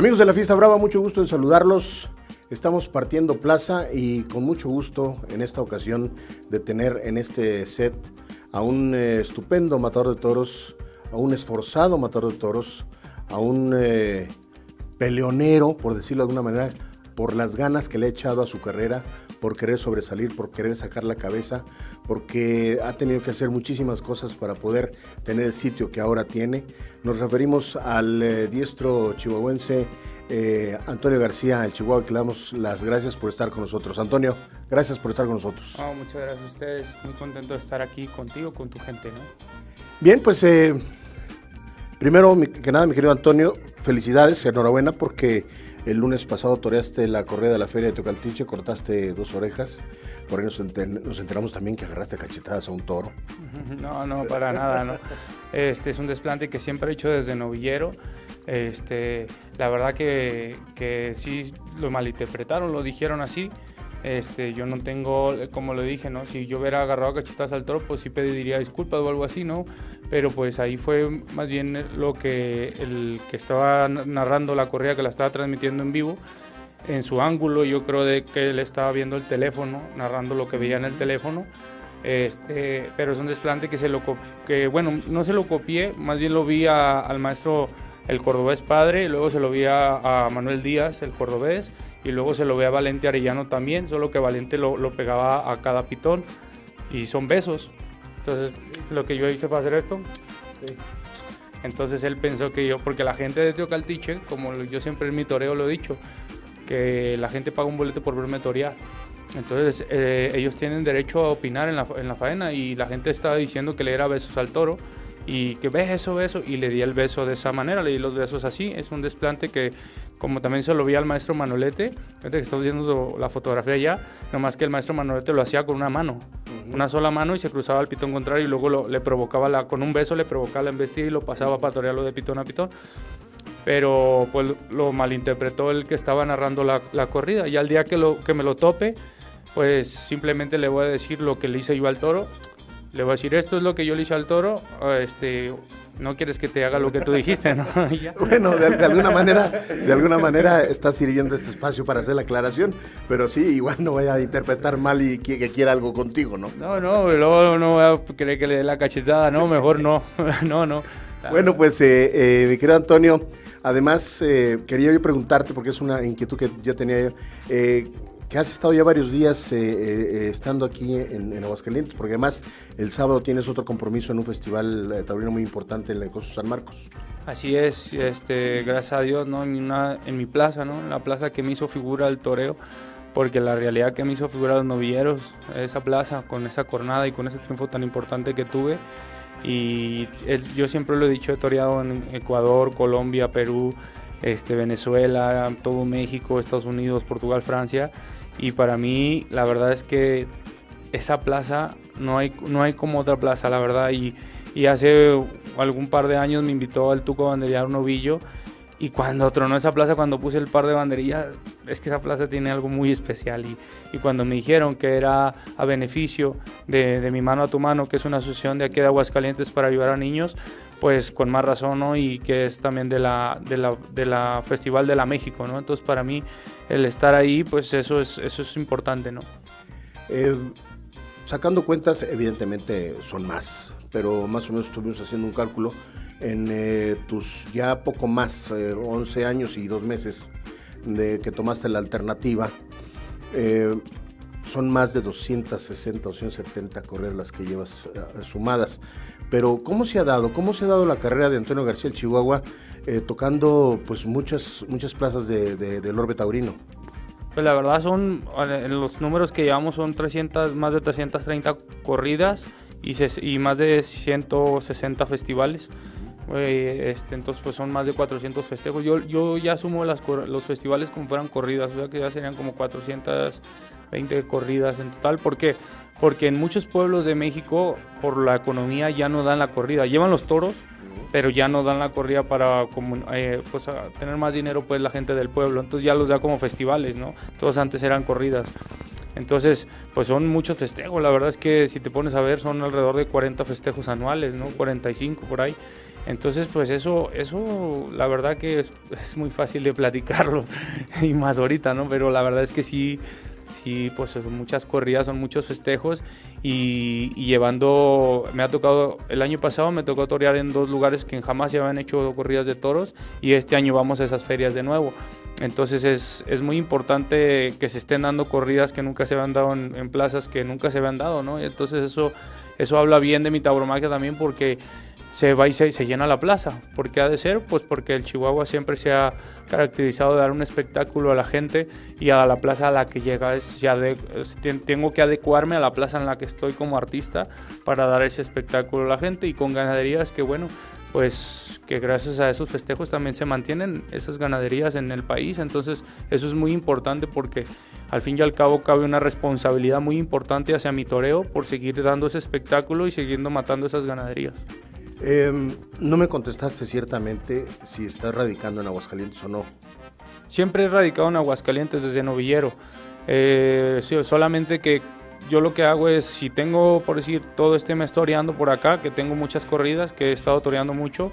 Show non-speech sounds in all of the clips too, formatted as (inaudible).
Amigos de la Fiesta Brava, mucho gusto en saludarlos. Estamos partiendo plaza y con mucho gusto en esta ocasión de tener en este set a un eh, estupendo matador de toros, a un esforzado matador de toros, a un eh, peleonero, por decirlo de alguna manera, por las ganas que le ha echado a su carrera, por querer sobresalir, por querer sacar la cabeza, porque ha tenido que hacer muchísimas cosas para poder tener el sitio que ahora tiene. Nos referimos al eh, diestro chihuahuense eh, Antonio García, el Chihuahua, que le damos las gracias por estar con nosotros. Antonio, gracias por estar con nosotros. muchas gracias a ustedes, muy contento de estar aquí contigo, con tu gente. ¿no? Bien, pues eh, primero que nada, mi querido Antonio, felicidades, enhorabuena porque el lunes pasado toreaste la correa de la feria de Tocaltiche, cortaste dos orejas. Por ahí nos, enteramos también que agarraste cachetadas a un toro. (laughs) No, no, para nada, no. Este es un desplante que siempre he hecho desde novillero. Este, la verdad que, que sí lo malinterpretaron, lo dijeron así. Este, yo no tengo, como lo dije. Si yo hubiera agarrado cachetadas al toro, pues sí pediría disculpas o algo así, ¿no? Pero pues ahí fue más bien lo que el que estaba narrando la corrida, que la estaba transmitiendo en vivo, en su ángulo, yo creo que él estaba viendo el teléfono, narrando lo que veía en el teléfono. Este, pero es un desplante que se lo que bueno, no se lo copié, más bien lo vi al maestro el cordobés padre, luego se lo vi a, a Manuel Díaz, el cordobés, y luego se lo ve a Valente Arellano también, solo que Valente lo, pegaba a cada pitón y son besos. Entonces, lo que yo hice fue hacer esto. Entonces él pensó que yo, porque la gente de Teocaltiche, como yo siempre en mi toreo lo he dicho, que la gente paga un boleto por verme torear. Entonces eh, ellos tienen derecho a opinar en la, en la faena y la gente estaba diciendo que le era besos al toro y que ves eso, beso, y le di el beso de esa manera, le di los besos así. Es un desplante que, como también se lo vi al maestro Manolete, que estamos viendo la fotografía ya, nomás que el maestro Manolete lo hacía con una mano, una sola mano y se cruzaba al pitón contrario y luego le provocaba, la, con un beso le provocaba la embestida y lo pasaba para torearlo de pitón a pitón. Pero pues lo malinterpretó el que estaba narrando la, la corrida. Y al día que, lo, que me lo tope, pues simplemente le voy a decir lo que le hice yo al toro le voy a decir, esto es lo que yo le hice al toro, este, no quieres que te haga lo que tú dijiste, ¿no? (laughs) bueno, de, alguna manera, de alguna manera estás sirviendo este espacio para hacer la aclaración, pero sí, igual no vaya a interpretar mal y que, quiera algo contigo, ¿no? No, no, luego no voy a querer que le dé la cachetada, no, mejor no, (laughs) no, no. Bueno, pues, eh, eh, mi querido Antonio, además, eh, quería yo preguntarte, porque es una inquietud que ya tenía yo, que has estado ya varios días eh, eh, eh, estando aquí en, en, Aguascalientes, porque además el sábado tienes otro compromiso en un festival taurino muy importante en la Costa San Marcos. Así es, este, gracias a Dios, ¿no? En, en mi plaza, ¿no? En la plaza que me hizo figura el toreo, porque la realidad que me hizo figura los novilleros, esa plaza, con esa cornada y con ese triunfo tan importante que tuve. Y yo siempre lo he dicho, he toreado en Ecuador, Colombia, Perú, este, Venezuela, todo México, Estados Unidos, Portugal, Francia y para mí, la verdad es que esa plaza no hay, no hay como otra plaza, la verdad. Y, hace algún par de años me invitó al Tuco a banderillar un. Y cuando tronó esa plaza, cuando puse el par de banderillas, es que esa plaza tiene algo muy especial. Y, y cuando me dijeron que era a beneficio de, de, Mi Mano a Tu Mano, que es una asociación de aquí de Aguascalientes para ayudar a niños, pues con más razón, ¿no? Y que es también de la, de la, de la Festival de la México, ¿no? Entonces para mí el estar ahí, pues eso es, eso es importante, ¿no? Eh, sacando cuentas, evidentemente son más, pero más o menos estuvimos haciendo un cálculo en eh, tus ya poco más, 11 eh, años y dos meses de que tomaste la alternativa, son más de 260 o 170 correas las que llevas sumadas. Pero ¿cómo se ha dado? ¿Cómo se ha dado la carrera de Antonio García el Chihuahua eh, tocando pues muchas, muchas plazas de, del orbe taurino? Pues la verdad son, los números que llevamos son 300, más de 330 corridas y, y más de 160 festivales. Este, entonces pues son más de 400 festejos. Yo, yo ya sumo las, los festivales como fueran corridas, o sea que ya serían como 420 corridas en total. ¿Por qué? porque en muchos pueblos de México por la economía ya no dan la corrida, llevan los toros, pero ya no dan la corrida para eh, pues, tener más dinero pues la gente del pueblo, entonces ya los da como festivales, ¿no? Todos antes eran corridas. Entonces, pues son muchos festejos, la verdad es que si te pones a ver son alrededor de 40 festejos anuales, ¿no? 45 por ahí. Entonces, pues eso, eso la verdad que es, muy fácil de platicarlo (laughs) y más ahorita, ¿no? Pero la verdad es que sí, sí, pues son muchas corridas, son muchos festejos y, llevando, me ha tocado, el año pasado me tocó torear en dos lugares que jamás se habían hecho corridas de toros y este año vamos a esas ferias de nuevo. Entonces es, es muy importante que se estén dando corridas que nunca se habían dado en, en plazas que nunca se habían dado, ¿no? Entonces eso, eso habla bien de mi tauromaquia también porque se va y se, llena la plaza. ¿Por qué ha de ser? Pues porque el Chihuahua siempre se ha caracterizado de dar un espectáculo a la gente y a la plaza a la que llega es ya tengo que adecuarme a la plaza en la que estoy como artista para dar ese espectáculo a la gente y con ganaderías que bueno, pues que gracias a esos festejos también se mantienen esas ganaderías en el país, entonces eso es muy importante porque al fin y al cabo cabe una responsabilidad muy importante hacia mi toreo por seguir dando ese espectáculo y siguiendo matando esas ganaderías. Em, no me contestaste ciertamente si estás radicando en Aguascalientes o no. Siempre he radicado en Aguascalientes desde novillero. Eh, solamente que yo lo que hago es, si tengo, por decir, todo este mes toreando por acá, que tengo muchas corridas, que he estado toreando mucho,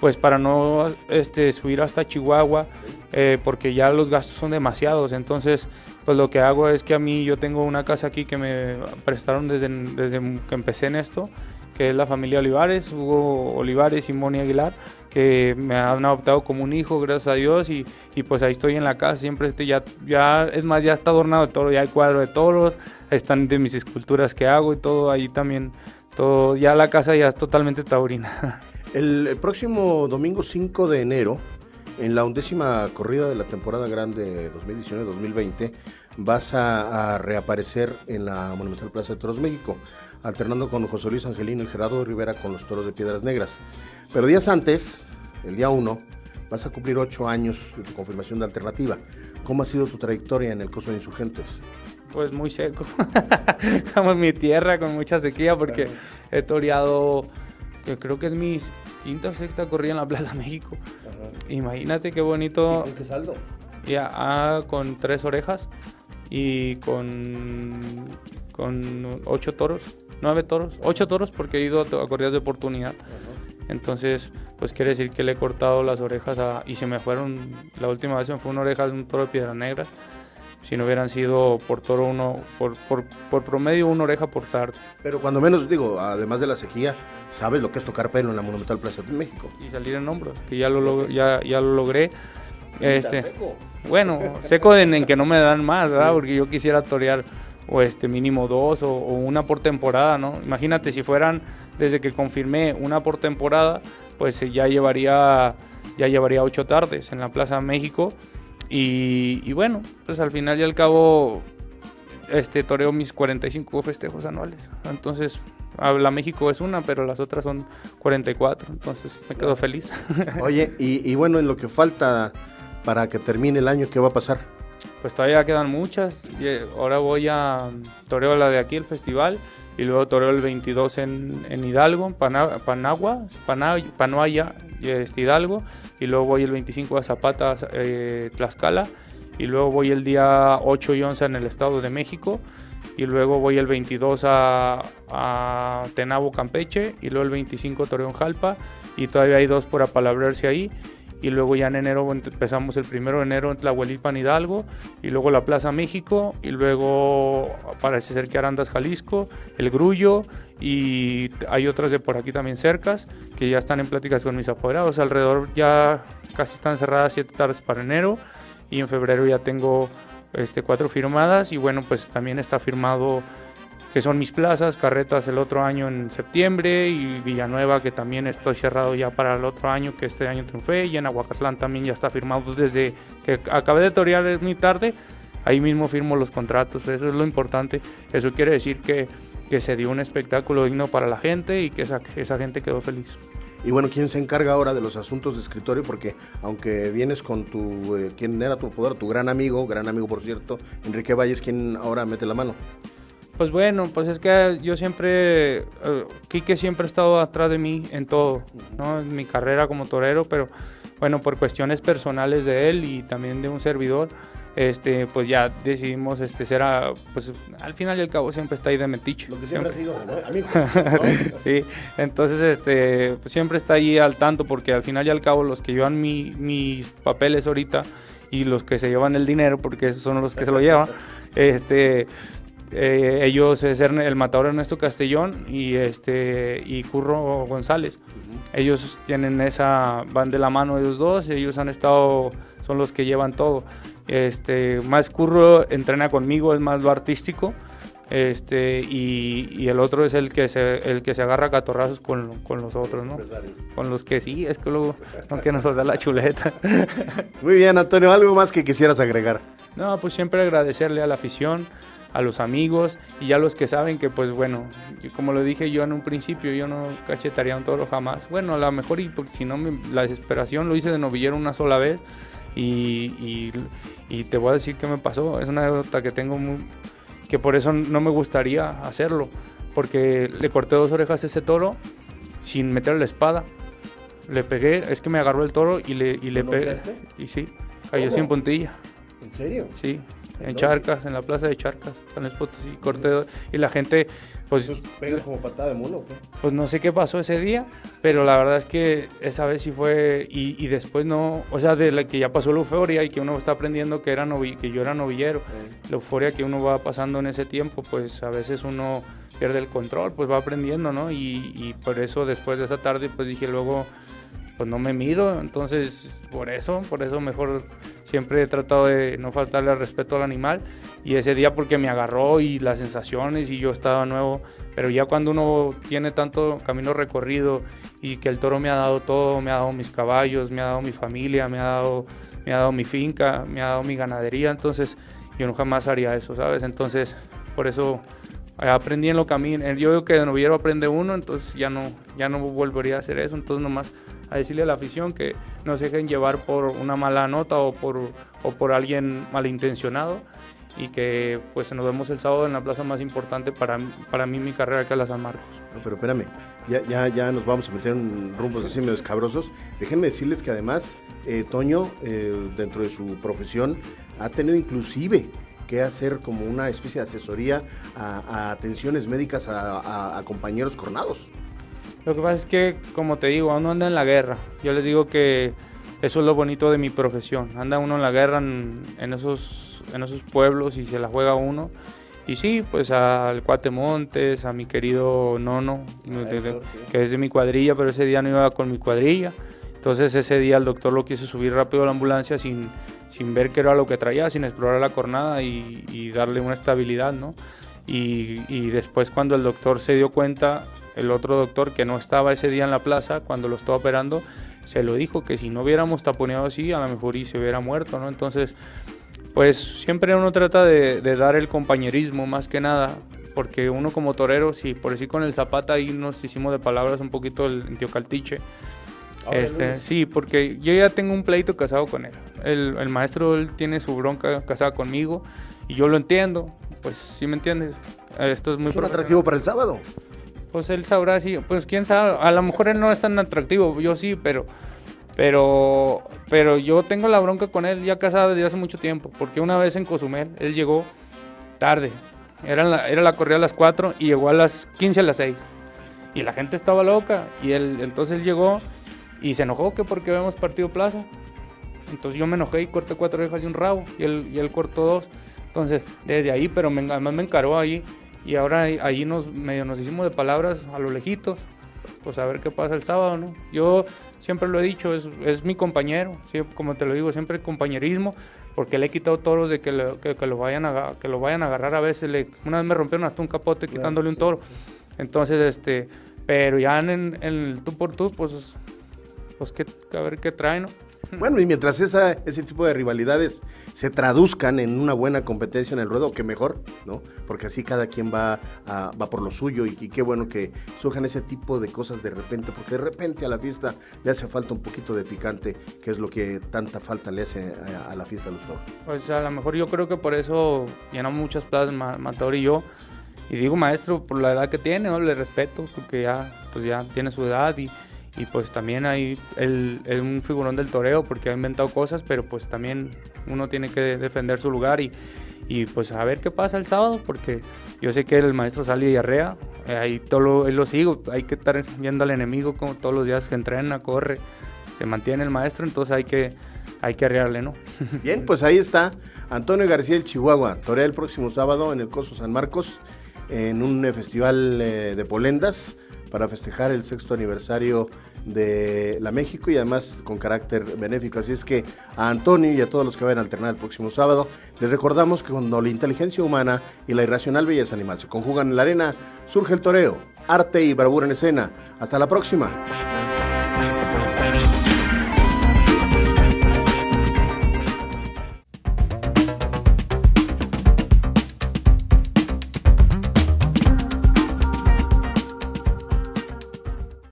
pues para no este, subir hasta Chihuahua, eh, porque ya los gastos son demasiados. Entonces, pues lo que hago es que a mí yo tengo una casa aquí que me prestaron desde que empecé en esto que es la familia Olivares, Hugo Olivares y Moni Aguilar, que me han adoptado como un hijo, gracias a Dios, y, y pues ahí estoy en la casa, siempre este, ya, ya, es más, ya está adornado de todo, ya hay cuadro de toros, están de mis esculturas que hago y todo, ahí también, todo, ya la casa ya es totalmente taurina. (laughs) El, próximo domingo 5 de enero, en la undécima corrida de la temporada grande 2019-2020, vas a, a reaparecer en la Monumental Plaza de Toros México alternando con José Luis Angelino y Gerardo Rivera con los toros de Piedras Negras. Pero días antes, el día 1, vas a cumplir ocho años de tu confirmación de alternativa. ¿Cómo ha sido tu trayectoria en el costo de insurgentes? Pues muy seco. (laughs) Como en mi tierra, con mucha sequía, porque he toreado, que creo que es mi quinta o sexta corrida en la Plaza México. Imagínate qué bonito. ¿Y con qué saldo? Ya, ah, con tres orejas y con, con ocho toros nueve toros, ocho toros porque he ido a corridas de oportunidad. Entonces, pues quiere decir que le he cortado las orejas y se me fueron, la última vez me fue una oreja de un toro de piedra negra. Si no hubieran sido por toro uno, por, por, por promedio una oreja por tarde. Pero cuando menos, digo, además de la sequía, sabes lo que es tocar pelo en la Monumental Plaza de México. Y salir en hombros, que ya lo, ya, ya lo logré. Este, seco. Bueno, seco en, que no me dan más, ¿verdad? Porque yo quisiera torear o este mínimo dos o, una por temporada, ¿no? Imagínate si fueran desde que confirmé una por temporada, pues eh, ya llevaría ya llevaría ocho tardes en la Plaza México y, bueno, pues al final y al cabo este toreo mis 45 festejos anuales. Entonces, la México es una, pero las otras son 44, entonces me quedo feliz. Oye, y, y bueno, en lo que falta para que termine el año, ¿qué va a pasar? Pues todavía quedan muchas. Eh, ahora voy a toreo la de aquí, el festival, y luego toreo el 22 en, en Hidalgo, Panagua, Panoaya, este Hidalgo, y luego voy el 25 a Zapata, eh, Tlaxcala, y luego voy el día 8 y 11 en el Estado de México, y luego voy el 22 a, a Tenabo, Campeche, y luego el 25 Torreón Jalpa, y todavía hay dos por apalabrarse ahí y luego ya en enero empezamos el primero de enero en Tlahuelipan Hidalgo y luego la Plaza México y luego parece ser que Arandas Jalisco, el Grullo y hay otras de por aquí también cercas que ya están en pláticas con mis apoderados, alrededor ya casi están cerradas siete tardes para enero y en febrero ya tengo este, cuatro firmadas y bueno pues también está firmado que son mis plazas, Carretas el otro año en septiembre y Villanueva que también estoy cerrado ya para el otro año que este año triunfé y en Aguacatlán también ya está firmado desde que acabé de torear muy tarde, ahí mismo firmo los contratos, eso es lo importante, eso quiere decir que, que se dio un espectáculo digno para la gente y que esa, esa gente quedó feliz. Y bueno, ¿quién se encarga ahora de los asuntos de escritorio? Porque aunque vienes con tu, eh, ¿quién era tu poder? Tu gran amigo, gran amigo por cierto, Enrique Valles, ¿quién ahora mete la mano? Pues bueno, pues es que yo siempre, uh, Quique siempre ha estado atrás de mí en todo, ¿no? En mi carrera como torero, pero bueno, por cuestiones personales de él y también de un servidor, este, pues ya decidimos este, ser, a, pues al final y al cabo siempre está ahí de metiche. Lo que siempre, sido, (laughs) sí, entonces este, pues siempre está ahí al tanto porque al final y al cabo los que llevan mi, mis papeles ahorita y los que se llevan el dinero, porque esos son los que se lo llevan, este... Eh, ellos es el matador Ernesto Castellón y este y Curro González. Ellos tienen esa van de la mano ellos dos, ellos han estado son los que llevan todo. Este, más Curro entrena conmigo, es más lo artístico. Este, y, el otro es el que se, el que se agarra catorrazos con, con los otros, ¿no? Con los que sí, es que luego no que nos da la chuleta. Muy bien, Antonio, ¿algo más que quisieras agregar? No, pues siempre agradecerle a la afición, a los amigos y ya los que saben que, pues bueno, como lo dije yo en un principio, yo no cachetaría un toro jamás. Bueno, a lo mejor, y porque si no, la desesperación lo hice de novillero una sola vez y, y, te voy a decir qué me pasó. Es una anécdota que tengo muy, que por eso no me gustaría hacerlo. Porque le corté dos orejas a ese toro sin meterle la espada. Le pegué, es que me agarró el toro y le, y le pegué. Y sí, cayó sin puntilla. ¿En serio? Sí, en Charcas, en la plaza de Charcas, San y corté. Y la gente pues, pegas como patada de mono, Pues no sé qué pasó ese día, pero la verdad es que esa vez sí fue, y, después no, o sea, de la que ya pasó la euforia y que uno está aprendiendo que, era que yo era novillero, la euforia que uno va pasando en ese tiempo, pues a veces uno pierde el control, pues va aprendiendo, ¿no? Y, y por eso después de esa tarde, pues dije luego, pues no me mido, entonces por eso, por eso mejor siempre he tratado de no faltarle al respeto al animal y ese día porque me agarró y las sensaciones y yo estaba nuevo, pero ya cuando uno tiene tanto camino recorrido y que el toro me ha dado todo, me ha dado mis caballos, me ha dado mi familia, me ha dado, me ha dado mi finca, me ha dado mi ganadería, entonces yo no jamás haría eso, ¿sabes? Entonces por eso aprendí en lo camino, yo que de noviero aprende uno, entonces ya no, ya no volvería a hacer eso, entonces nomás a decirle a la afición que no se dejen llevar por una mala nota o por, o por alguien malintencionado y que pues nos vemos el sábado en la plaza más importante para, para mí mi carrera que es la San Marcos. No, pero espérame, ya, ya, ya nos vamos a meter en rumbos así medio escabrosos. Déjenme decirles que además eh, Toño, eh, dentro de su profesión, ha tenido inclusive que hacer como una especie de asesoría a, atenciones médicas a, a compañeros coronados. Lo que pasa es que, como te digo, uno anda en la guerra. Yo les digo que eso es lo bonito de mi profesión. Anda uno en la guerra en, esos, en esos pueblos y se la juega uno. Y sí, pues al Cuate Montes, a mi querido Nono, que es de mi cuadrilla, pero ese día no iba con mi cuadrilla. Entonces ese día el doctor lo quiso subir rápido a la ambulancia sin, sin ver qué era lo que traía, sin explorar la cornada y, darle una estabilidad, ¿no? Y, y, después cuando el doctor se dio cuenta, el otro doctor que no estaba ese día en la plaza cuando lo estaba operando, se lo dijo que si no hubiéramos taponeado así, a lo mejor y se hubiera muerto, ¿no? Entonces, pues siempre uno trata de, dar el compañerismo más que nada, porque uno como torero, si por decir con el Zapata ahí nos hicimos de palabras un poquito el tío Caltiche. Este, sí, porque yo ya tengo un pleito casado con él. El, el, maestro él tiene su bronca casada conmigo y yo lo entiendo. Pues sí me entiendes. Esto es muy ¿Es un atractivo para el sábado. Pues él sabrá si, pues quién sabe, a lo mejor él no es tan atractivo, yo sí, pero pero pero yo tengo la bronca con él ya casado desde hace mucho tiempo, porque una vez en Cozumel él llegó tarde. Era la, era la corrida a las 4 y llegó a las 15 a las 6. Y la gente estaba loca y él entonces él llegó y se enojó que porque habíamos partido plaza. Entonces yo me enojé y corté cuatro orejas y un rabo y él, y él cortó dos. Entonces, desde ahí, pero me, además me encaró ahí y ahora ahí nos medio nos hicimos de palabras a lo lejitos, pues a ver qué pasa el sábado, ¿no? Yo siempre lo he dicho, es, es mi compañero, como te lo digo, siempre compañerismo, porque le he quitado toros de que, que, lo vayan a, que lo vayan a agarrar a veces. Le, una vez me rompieron hasta un capote quitándole un toro. Entonces, este, pero ya en, el tú por tú, pues, pues que, a ver qué trae, ¿no? (laughs) Bueno, y mientras esa, ese tipo de rivalidades se traduzcan en una buena competencia en el ruedo, que mejor, ¿no? Porque así cada quien va, va por lo suyo y, qué bueno que surjan ese tipo de cosas de repente, porque de repente a la fiesta le hace falta un poquito de picante, que es lo que tanta falta le hace a, la fiesta de los toros. Pues a lo mejor yo creo que por eso llenamos muchas plazas, Matador y yo. Y digo maestro por la edad que tiene, ¿no? Le respeto, porque ya, pues ya tiene su edad y y pues también hay el, un figurón del toreo porque ha inventado cosas, pero pues también uno tiene que defender su lugar y, pues a ver qué pasa el sábado porque yo sé que el maestro sale y arrea, eh, ahí todo lo, lo sigo, hay que estar viendo al enemigo como todos los días que entrena, corre, se mantiene el maestro, entonces hay que hay que arrearle, ¿no? (laughs) Bien, pues ahí está Antonio García del Chihuahua, torea el próximo sábado en el Coso San Marcos en un eh, festival eh, de polendas para festejar el sexto aniversario de la México y además con carácter benéfico. Así es que a Antonio y a todos los que vayan a alternar el próximo sábado, les recordamos que cuando la inteligencia humana y la irracional belleza animal se conjugan en la arena, surge el toreo, arte y bravura en escena. Hasta la próxima.